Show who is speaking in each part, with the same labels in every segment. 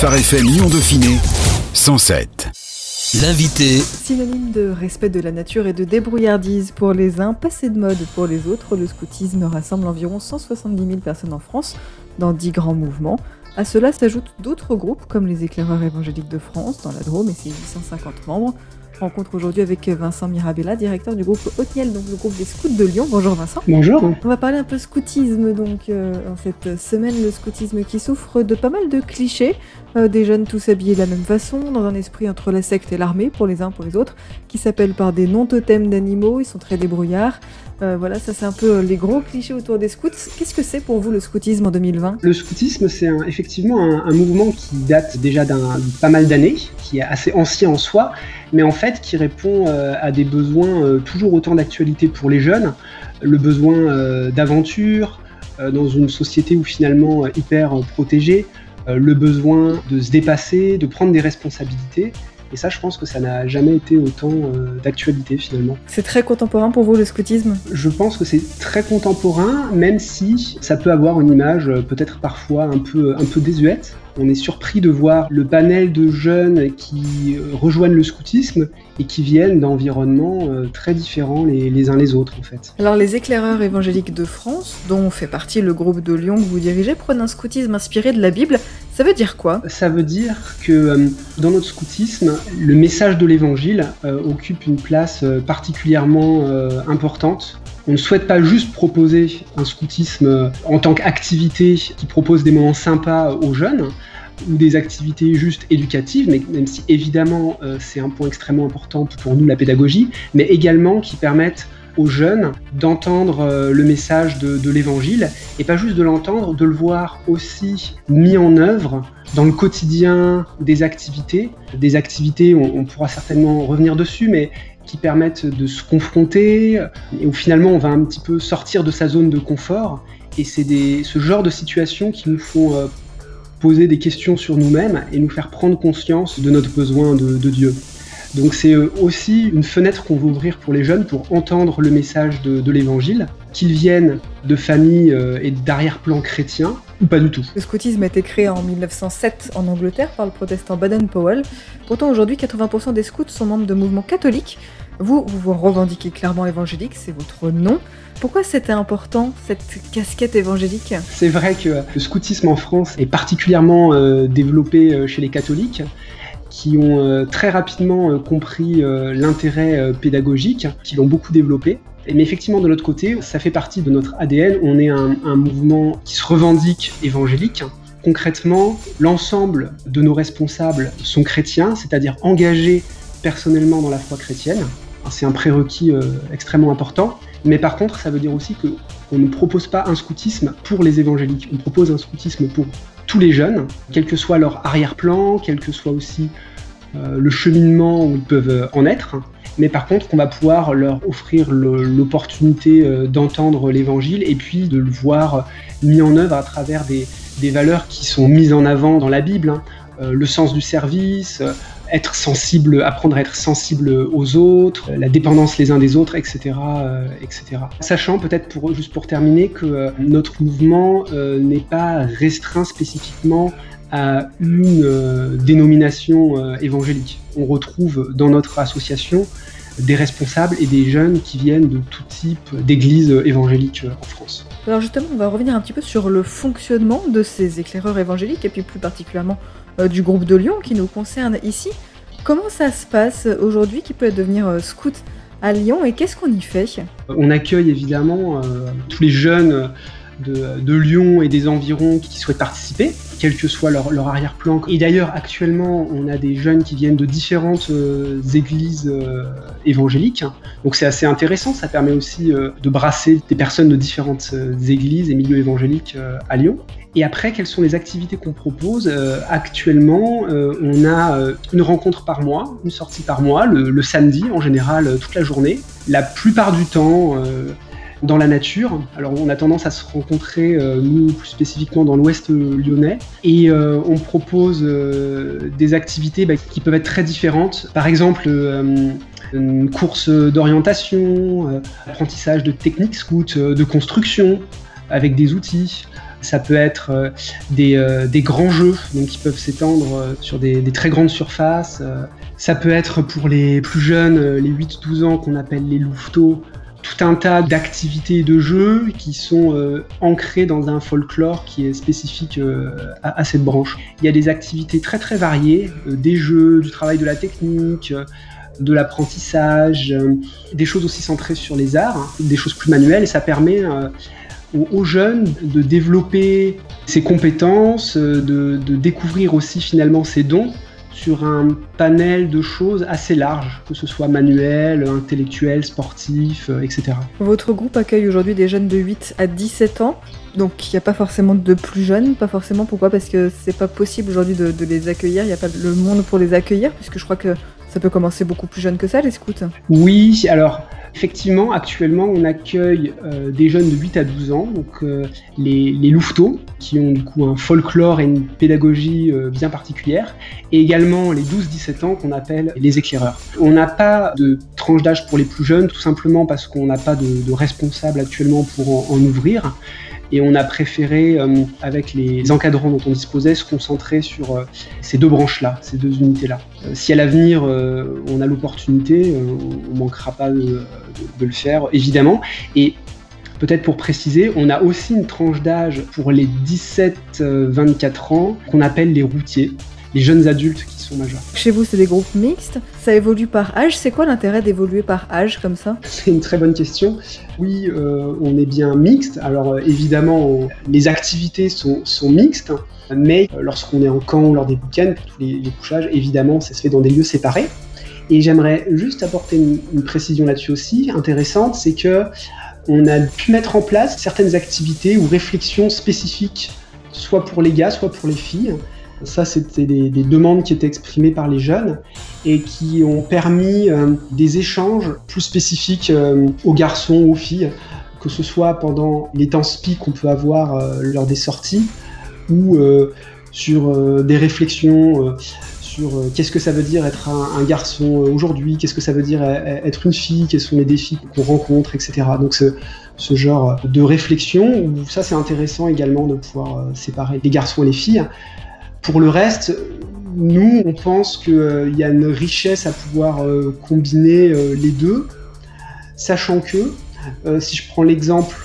Speaker 1: Phare FM Lyon Dauphiné 107. L'invité.
Speaker 2: Synonyme de respect de la nature et de débrouillardise pour les uns, passé de mode pour les autres, le scoutisme rassemble environ 170 000 personnes en France dans 10 grands mouvements. À cela s'ajoutent d'autres groupes comme les éclaireurs évangéliques de France dans la Drôme et ses 850 membres, rencontre aujourd'hui avec Vincent Mirabella, directeur du groupe Hauteniel, donc le groupe des scouts de Lyon. Bonjour Vincent.
Speaker 3: Bonjour.
Speaker 2: On va parler un peu scoutisme donc euh, en cette semaine, le scoutisme qui souffre de pas mal de clichés, euh, des jeunes tous habillés de la même façon, dans un esprit entre la secte et l'armée pour les uns pour les autres, qui s'appellent par des noms totems d'animaux, ils sont très débrouillards. Euh, voilà, ça c'est un peu les gros clichés autour des scouts. Qu'est-ce que c'est pour vous le scoutisme en 2020
Speaker 3: Le scoutisme, c'est effectivement un, mouvement qui date déjà d'un pas mal d'années, qui est assez ancien en soi, mais en fait qui répond euh, à des besoins euh, toujours autant d'actualité pour les jeunes, le besoin d'aventure dans une société où finalement hyper protégée, le besoin de se dépasser, de prendre des responsabilités. Et ça, je pense que ça n'a jamais été autant euh, d'actualité finalement.
Speaker 2: C'est très contemporain pour vous le scoutisme?
Speaker 3: Je pense que c'est très contemporain, même si ça peut avoir une image euh, peut-être parfois un peu, un peu désuète. On est surpris de voir le panel de jeunes qui euh, rejoignent le scoutisme et qui viennent d'environnements très différents les, les, uns les autres en fait.
Speaker 2: Alors les éclaireurs évangéliques de France, dont fait partie le groupe de Lyon que vous dirigez, prennent un scoutisme inspiré de la Bible. Ça veut dire quoi?
Speaker 3: Ça veut dire que euh, dans notre scoutisme, le message de l'évangile euh, occupe une place euh, particulièrement importante. On ne souhaite pas juste proposer un scoutisme en tant qu'activité qui propose des moments sympas aux jeunes ou des activités juste éducatives, mais même si évidemment c'est un point extrêmement important pour nous la pédagogie, mais également qui permettent aux jeunes d'entendre euh, le message de, l'évangile et pas juste de l'entendre, de le voir aussi mis en œuvre dans le quotidien des activités. Des activités, on, pourra certainement revenir dessus, mais qui permettent de se confronter et où finalement on va un petit peu sortir de sa zone de confort. Et c'est ce genre de situations qui nous font euh, poser des questions sur nous-mêmes et nous faire prendre conscience de notre besoin de Dieu. Donc c'est euh, aussi une fenêtre qu'on veut ouvrir pour les jeunes pour entendre le message de, l'évangile, qu'ils viennent de familles euh, et d'arrière-plan chrétiens ou pas du tout.
Speaker 2: Le scoutisme a été créé en 1907 en Angleterre par le protestant Baden-Powell. Pourtant aujourd'hui 80% des scouts sont membres de mouvements catholiques. Vous, vous vous revendiquez clairement évangélique, c'est votre nom. Pourquoi c'était important, cette casquette évangélique?
Speaker 3: C'est vrai que le scoutisme en France est particulièrement euh, développé chez les catholiques qui ont euh, très rapidement euh, compris euh, l'intérêt pédagogique, qui l'ont beaucoup développé. Mais effectivement, de notre côté, ça fait partie de notre ADN. On est un, mouvement qui se revendique évangélique. Concrètement, l'ensemble de nos responsables sont chrétiens, c'est-à-dire engagés personnellement dans la foi chrétienne. C'est un prérequis extrêmement important. Mais par contre, ça veut dire aussi qu'on ne propose pas un scoutisme pour les évangéliques. On propose un scoutisme pour tous les jeunes, quel que soit leur arrière-plan, quel que soit aussi euh, le cheminement où ils peuvent euh, en être. Mais par contre, on va pouvoir leur offrir l'opportunité euh, d'entendre l'évangile et puis de le voir mis en œuvre à travers des, valeurs qui sont mises en avant dans la Bible. Hein. le sens du service, être sensible, apprendre à être sensible aux autres, la dépendance les uns des autres, etc. Euh, etc. Sachant peut-être pour, juste pour terminer que euh, notre mouvement euh, n'est pas restreint spécifiquement à une dénomination évangélique. On retrouve dans notre association des responsables et des jeunes qui viennent de tout type d'églises évangéliques en France.
Speaker 2: Alors justement, on va revenir un petit peu sur le fonctionnement de ces éclaireurs évangéliques et puis plus particulièrement euh, du groupe de Lyon qui nous concerne ici. Comment ça se passe aujourd'hui Qui peut devenir euh, scout à Lyon et qu'est-ce qu'on y fait?
Speaker 3: On accueille évidemment euh, tous les jeunes de, Lyon et des environs qui souhaitent participer, quel que soit leur, arrière-plan. Et d'ailleurs, actuellement, on a des jeunes qui viennent de différentes églises évangéliques. Donc c'est assez intéressant, ça permet aussi de brasser des personnes de différentes églises et milieux évangéliques à Lyon. Et après, quelles sont les activités qu'on propose? Euh, Actuellement, euh, on a euh, une rencontre par mois, une sortie par mois, le, samedi en général, toute la journée. La plupart du temps, dans la nature. Alors on a tendance à se rencontrer, nous plus spécifiquement dans l'ouest lyonnais, et on propose des activités bah, qui peuvent être très différentes. Par exemple, une course d'orientation, apprentissage de techniques scout, de construction avec des outils, Ça peut être des, grands jeux, donc qui peuvent s'étendre sur des, très grandes surfaces. Ça peut être pour les plus jeunes, les 8-12 ans, qu'on appelle les louveteaux, tout un tas d'activités et de jeux qui sont euh, ancrés dans un folklore qui est spécifique euh, à, cette branche. Il y a des activités très très variées, euh, des jeux, du travail de la technique, de l'apprentissage, des choses aussi centrées sur les arts, hein, des choses plus manuelles, et ça permet aux, jeunes de développer ses compétences, de, de découvrir aussi finalement ses dons sur un panel de choses assez large, que ce soit manuel, intellectuel, sportif, euh, etc.
Speaker 2: Votre groupe accueille aujourd'hui des jeunes de 8 à 17 ans, donc il n'y a pas forcément de plus jeunes, pas forcément. Pourquoi? Parce que c'est pas possible aujourd'hui de, de, les accueillir, il n'y a pas le monde pour les accueillir, puisque je crois que ça peut commencer beaucoup plus jeune que ça, les scouts.
Speaker 3: Oui, alors Effectivement, actuellement, on accueille euh, des jeunes de 8 à 12 ans, donc euh, les, louveteaux, qui ont du coup un folklore et une pédagogie euh, bien particulière, et également les 12-17 ans qu'on appelle les éclaireurs. On n'a pas de tranche d'âge pour les plus jeunes, tout simplement parce qu'on n'a pas de, responsable actuellement pour en ouvrir et on a préféré, euh, avec les encadrants dont on disposait, se concentrer sur euh, ces deux branches-là, ces deux unités-là. Euh, si à l'avenir on a l'opportunité, on ne manquera pas de, de, le faire, évidemment. Et Peut-être pour préciser, on a aussi une tranche d'âge pour les 17-24 ans qu'on appelle les routiers les jeunes adultes qui sont majeurs.
Speaker 2: Chez vous, c'est des groupes mixtes. Ça évolue par âge. C'est quoi l'intérêt d'évoluer par âge comme ça?
Speaker 3: C'est une très bonne question. Oui, euh, on est bien mixte. Alors euh, évidemment, les activités sont, mixtes, mais euh, lorsqu'on est en camp ou lors des week-ends, tous les, couchages, évidemment, ça se fait dans des lieux séparés. Et j'aimerais juste apporter une, une précision là-dessus aussi, intéressante, c'est que on a pu mettre en place certaines activités ou réflexions spécifiques, soit pour les gars, soit pour les filles, ça, c'était des, demandes qui étaient exprimées par les jeunes et qui ont permis euh, des échanges plus spécifiques euh, aux garçons, aux filles, que ce soit pendant les temps spi qu'on peut avoir euh, lors des sorties ou sur des réflexions sur qu'est-ce que ça veut dire être un, garçon aujourd'hui, qu'est-ce que ça veut dire être une fille, quels sont les défis qu'on rencontre, etc. Donc ce, genre de réflexion, ça c'est intéressant également de pouvoir séparer les garçons et les filles. Pour le reste, nous, on pense qu'il euh, y a une richesse à pouvoir euh, combiner euh, les deux, sachant que, si je prends l'exemple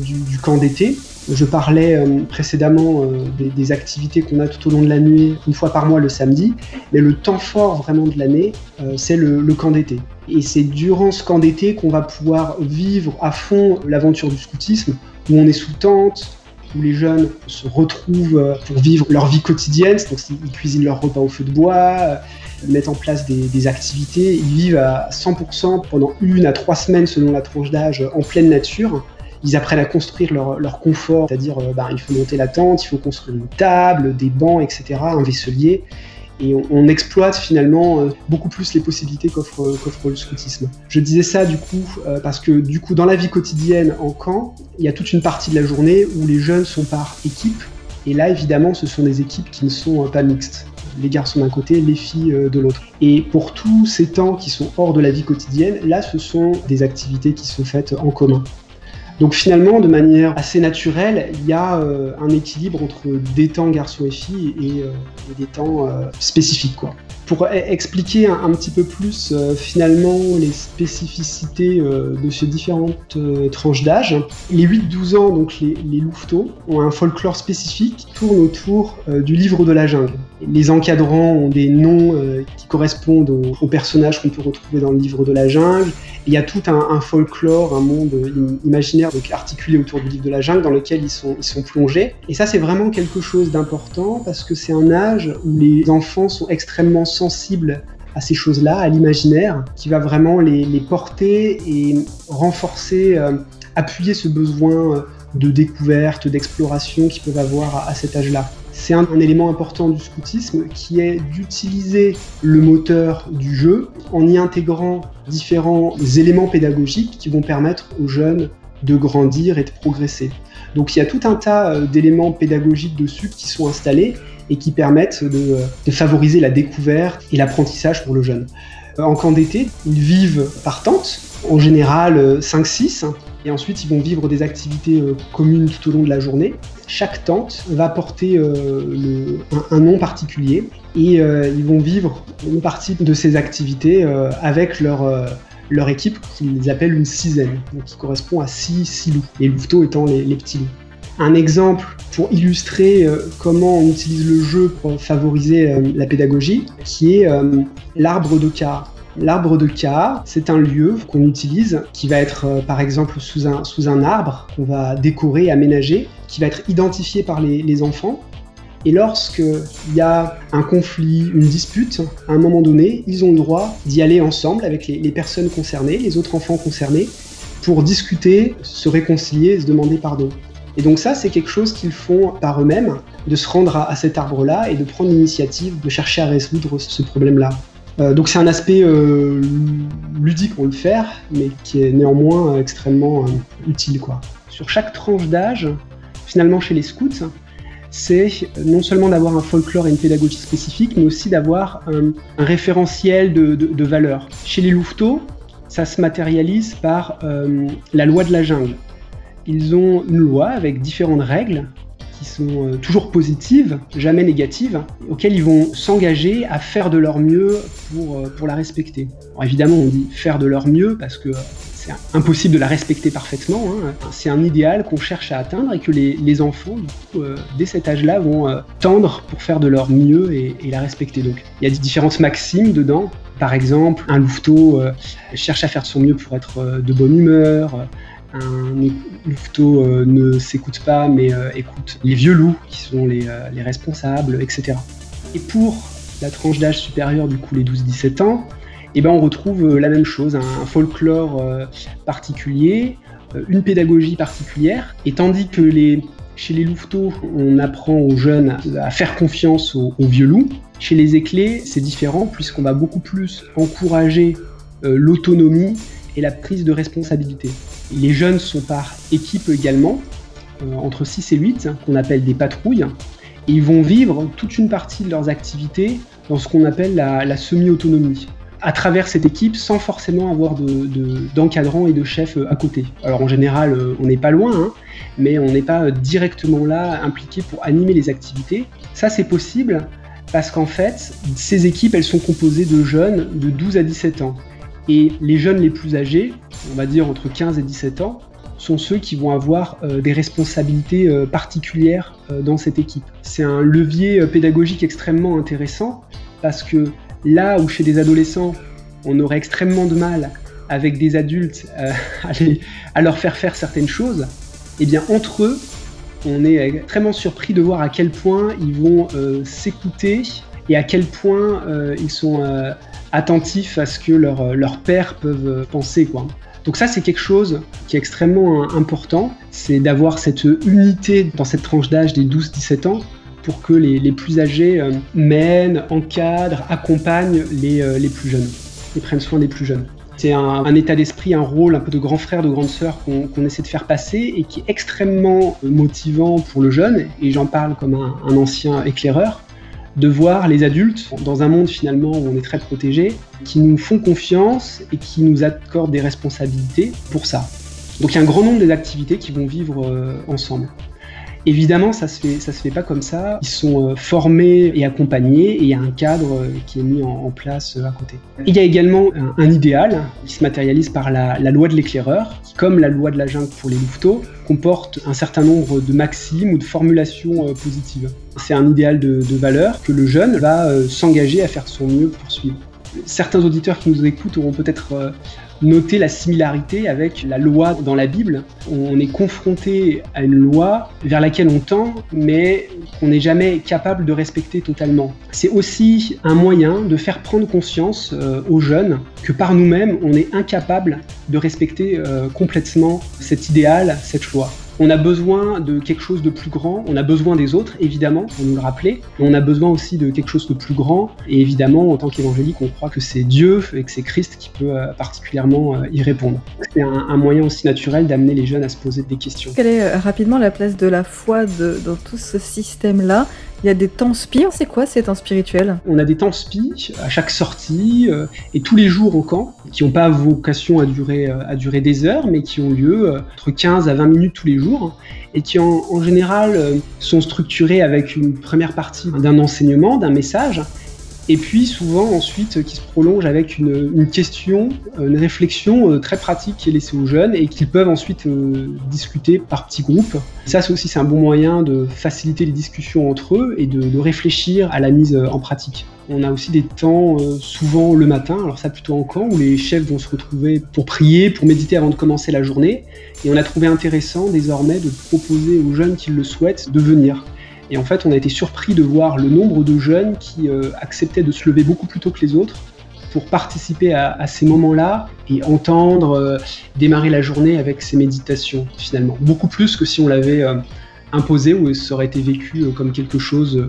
Speaker 3: du, camp d'été, je parlais précédemment des, activités qu'on a tout au long de la nuit, une fois par mois le samedi, mais le temps fort vraiment de l'année, c'est le, le, camp d'été. Et c'est durant ce camp d'été qu'on va pouvoir vivre à fond l'aventure du scoutisme, où on est sous tente, où les jeunes se retrouvent euh, pour vivre leur vie quotidienne, donc ils cuisinent leur repas au feu de bois, euh, mettent en place des, activités, ils vivent à 100% pendant une à trois semaines selon la tranche d'âge en pleine nature. Ils apprennent à construire leur, confort, c'est-à-dire euh, bah, il faut monter la tente, il faut construire une table, des bancs, etc., un vaisselier et on, exploite finalement euh, beaucoup plus les possibilités qu'offre le scoutisme. Je disais ça du coup euh, parce que du coup dans la vie quotidienne en camp, il y a toute une partie de la journée où les jeunes sont par équipe et là évidemment ce sont des équipes qui ne sont euh, pas mixtes. Les garçons d'un côté, les filles de l'autre. Et pour tous ces temps qui sont hors de la vie quotidienne, là ce sont des activités qui sont faites en commun. Donc finalement, de manière assez naturelle, il y a euh, un équilibre entre des temps garçons et filles et, euh, des temps euh, spécifiques. Quoi. Pour e-, expliquer un, petit peu plus finalement les spécificités de ces différentes tranches d'âge, les 8-12 ans, donc les, les, louveteaux, ont un folklore spécifique qui tourne autour du livre de la jungle. Les encadrants ont des noms qui correspondent aux personnages qu'on peut retrouver dans le livre de la jungle il y a tout un, folklore, un monde imaginaire donc articulé autour du livre de la jungle dans lequel ils sont, plongés. Et ça, c'est vraiment quelque chose d'important parce que c'est un âge où les enfants sont extrêmement sensibles à ces choses-là, à l'imaginaire, qui va vraiment les, porter et renforcer, euh, appuyer ce besoin de découverte, d'exploration qu'ils peuvent avoir à cet âge-là. C'est un, élément important du scoutisme qui est d'utiliser le moteur du jeu en y intégrant différents éléments pédagogiques qui vont permettre aux jeunes de grandir et de progresser. Donc il y a tout un tas euh, d'éléments pédagogiques dessus qui sont installés et qui permettent de, favoriser la découverte et l'apprentissage pour le jeune. en camp d'été. Ils vivent par tente, en général 5-6, et ensuite ils vont vivre des activités communes tout au long de la journée. Chaque tente va porter un, nom particulier et ils vont vivre une partie de ces activités avec leur leur équipe qu'ils appellent une sizaine, donc qui correspond à six, six loups, les louveteaux étant les, petits loups. Un exemple pour illustrer euh, comment on utilise le jeu pour favoriser euh, la pédagogie, qui est euh, l'arbre de cas. L'arbre de cas, c'est un lieu qu'on utilise qui va être par exemple sous un, sous un arbre qu'on va décorer, aménager, qui va être identifié par les, les enfants et lorsqu'il y a un conflit, une dispute, à un moment donné, ils ont le droit d'y aller ensemble avec les, personnes concernées, les autres enfants concernés, pour discuter, se réconcilier et se demander pardon. Et donc ça, c'est quelque chose qu'ils font par eux-mêmes, de se rendre à, cet arbre-là et de prendre l'initiative de chercher à résoudre ce problème-là. Euh, donc c'est un aspect euh, ludique pour le faire, mais qui est néanmoins extrêmement euh, utile. Quoi. Sur chaque tranche d'âge, finalement chez les scouts, c'est non seulement d'avoir un folklore et une pédagogie spécifique, mais aussi d'avoir un, référentiel de, valeurs. Chez les louveteaux, ça se matérialise par la loi de la jungle. Ils ont une loi avec différentes règles sont euh, toujours positives, jamais négatives, auxquelles ils vont s'engager à faire de leur mieux pour, euh, pour la respecter. évidemment, on dit faire de leur mieux parce que c'est impossible de la respecter parfaitement. Hein. C'est un idéal qu'on cherche à atteindre et que les, enfants, euh, dès cet âge-là, vont tendre pour faire de leur mieux et, la respecter. Donc, il y a différentes maximes dedans. Par exemple, un louveteau cherche à faire de son mieux pour être de bonne humeur. Un louveteau ne s'écoute pas, mais écoute les vieux loups qui sont les, les responsables, etc. Et pour la tranche d'âge supérieure, du coup les 12-17 ans, eh ben, on retrouve euh, la même chose, un folklore euh, particulier, euh, une pédagogie particulière, et tandis que les, chez les louveteaux, on apprend aux jeunes à faire confiance aux, vieux loups, chez les éclés, c'est différent puisqu'on va beaucoup plus encourager l'autonomie et la prise de responsabilité. Les jeunes sont par équipe également, entre 6 et 8, qu'on appelle des patrouilles, et ils vont vivre toute une partie de leurs activités dans ce qu'on appelle la semi-autonomie à travers cette équipe sans forcément avoir d'encadrant de, et de chef euh, à côté. Alors en général, euh, on n'est pas loin, hein, mais on n'est pas euh, directement là impliqué pour animer les activités. Ça, c'est possible parce qu'en fait, ces équipes, elles sont composées de jeunes de 12 à 17 ans. Et les jeunes les plus âgés, on va dire entre 15 et 17 ans, sont ceux qui vont avoir des responsabilités particulières dans cette équipe. C'est un levier pédagogique extrêmement intéressant parce que Là où chez des adolescents, on aurait extrêmement de mal avec des adultes euh, à, leur faire faire certaines choses, eh bien entre eux, on est extrêmement surpris de voir à quel point ils vont euh, s'écouter et à quel point euh, ils sont attentifs à ce que leurs leur pères peuvent penser. Quoi. Donc ça, c'est quelque chose qui est extrêmement important, c'est d'avoir cette unité dans cette tranche d'âge des 12-17 ans pour que les, plus âgés euh, mènent, encadrent, accompagnent les, euh, les, plus jeunes et prennent soin des plus jeunes. C'est un, état d'esprit, un rôle un peu de grand frère, de grande sœur qu'on essaie de faire passer et qui est extrêmement motivant pour le jeune, et j'en parle comme un, ancien éclaireur, de voir les adultes dans un monde finalement où on est très protégé, qui nous font confiance et qui nous accordent des responsabilités pour ça. Donc il y a un grand nombre d'activités qui vont vivre euh, ensemble. Évidemment, ça se fait, ça se fait pas comme ça. Ils sont euh, formés et accompagnés et il y a un cadre euh, qui est mis en, place euh, à côté. Il y a également un, idéal qui se matérialise par la, loi de l'éclaireur, qui, comme la loi de la jungle pour les louveteaux, comporte un certain nombre de maximes ou de formulations positives. C'est un idéal de, de, valeur que le jeune va s'engager à faire son mieux pour suivre. Certains auditeurs qui nous écoutent auront peut-être noter la similarité avec la loi dans la Bible. On est confronté à une loi vers laquelle on tend, mais qu'on n'est jamais capable de respecter totalement. C'est aussi un moyen de faire prendre conscience euh, aux jeunes que par nous-mêmes, on est incapable de respecter euh, complètement cet idéal, cette loi. On a besoin de quelque chose de plus grand, on a besoin des autres, évidemment, pour nous le rappeler, mais on a besoin aussi de quelque chose de plus grand, et évidemment, en tant qu'évangélique, on croit que c'est Dieu et que c'est Christ qui peut euh, particulièrement euh, y répondre. C'est un, moyen aussi naturel d'amener les jeunes à se poser des questions.
Speaker 2: Quelle est euh, rapidement la place de la foi dans tout ce système-là? Il y a des temps spi, c'est quoi ces temps spirituels?
Speaker 3: On a des temps spi à chaque sortie euh, et tous les jours en camp, qui n'ont pas vocation à durer, euh, à durer des heures, mais qui ont lieu euh, entre 15 à 20 minutes tous les jours et qui en général sont structurés avec une première partie d'un enseignement, d'un message et puis souvent ensuite qui se prolonge avec une, question, une réflexion euh, très pratique qui est laissée aux jeunes et qu'ils peuvent ensuite euh, discuter par petits groupes. ça c'est aussi un bon moyen de faciliter les discussions entre eux et de, de réfléchir à la mise euh, en pratique. On a aussi des temps souvent le matin, alors ça plutôt en camp, où les chefs vont se retrouver pour prier, pour méditer avant de commencer la journée. Et on a trouvé intéressant désormais de proposer aux jeunes qui le souhaitent de venir. Et en fait, on a été surpris de voir le nombre de jeunes qui euh, acceptaient de se lever beaucoup plus tôt que les autres pour participer à, ces moments-là et entendre euh, démarrer la journée avec ces méditations, finalement. Beaucoup plus que si on l'avait euh, imposé ou ça aurait été vécu comme quelque chose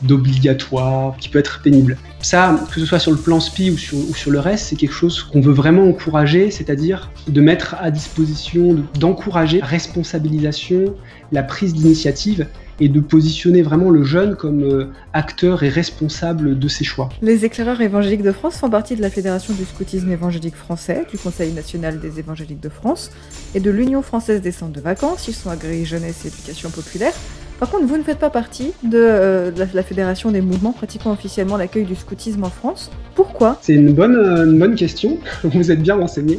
Speaker 3: d'obligatoire, qui peut être pénible. Ça, que ce soit sur le plan SPI ou sur, ou sur le reste, c'est quelque chose qu'on veut vraiment encourager, c'est-à-dire de mettre à disposition, d'encourager la responsabilisation, la prise d'initiative et de positionner vraiment le jeune comme euh, acteur et responsable de ses choix.
Speaker 2: Les éclaireurs évangéliques de France font partie de la Fédération du scoutisme évangélique français, du Conseil national des évangéliques de France et de l'Union française des centres de vacances. Ils sont agréés jeunesse et éducation populaire. Par contre, vous ne faites pas partie de, euh, la, Fédération des mouvements pratiquant officiellement l'accueil du scoutisme en France. Pourquoi?
Speaker 3: C'est une bonne, euh, une bonne question. Vous êtes bien renseigné.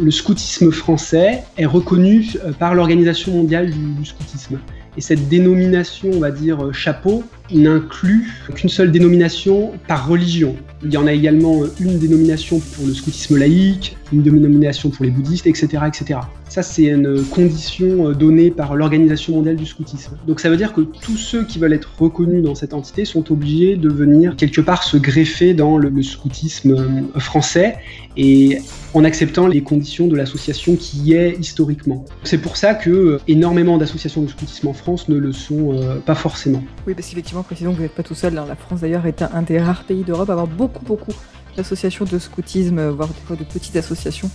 Speaker 3: Le scoutisme français est reconnu par l'Organisation mondiale du scoutisme. Et cette dénomination, on va dire euh, chapeau, n'inclut qu'une seule dénomination par religion. Il y en a également euh, une dénomination pour le scoutisme laïque, une dénomination pour les bouddhistes, etc. etc. Ça, c'est une condition euh, donnée par l'Organisation mondiale du scoutisme. Donc ça veut dire que tous ceux qui veulent être reconnus dans cette entité sont obligés de venir quelque part se greffer dans le, scoutisme français et en acceptant les conditions de l'association qui y est historiquement. C'est pour ça que énormément d'associations de scoutisme en France ne le sont pas forcément.
Speaker 2: Oui, parce qu'effectivement, précisons que vous n'êtes pas tout seul. Hein. La France d'ailleurs est un, des rares pays d'Europe à avoir beaucoup, beaucoup d'associations de scoutisme, euh, voire des fois de petites associations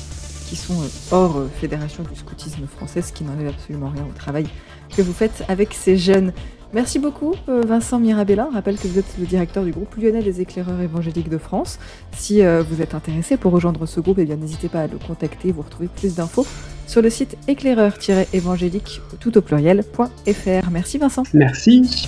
Speaker 2: qui sont euh, hors euh, fédération du scoutisme français, ce qui n'enlève absolument rien au travail que vous faites avec ces jeunes. Merci beaucoup Vincent Mirabella. Rappelle que vous êtes le directeur du groupe lyonnais des éclaireurs évangéliques de France. Si vous êtes intéressé pour rejoindre ce groupe, eh n'hésitez pas à le contacter, vous retrouvez plus d'infos sur le site éclaireur-évangélique tout au pluriel.fr. Merci Vincent.
Speaker 3: Merci.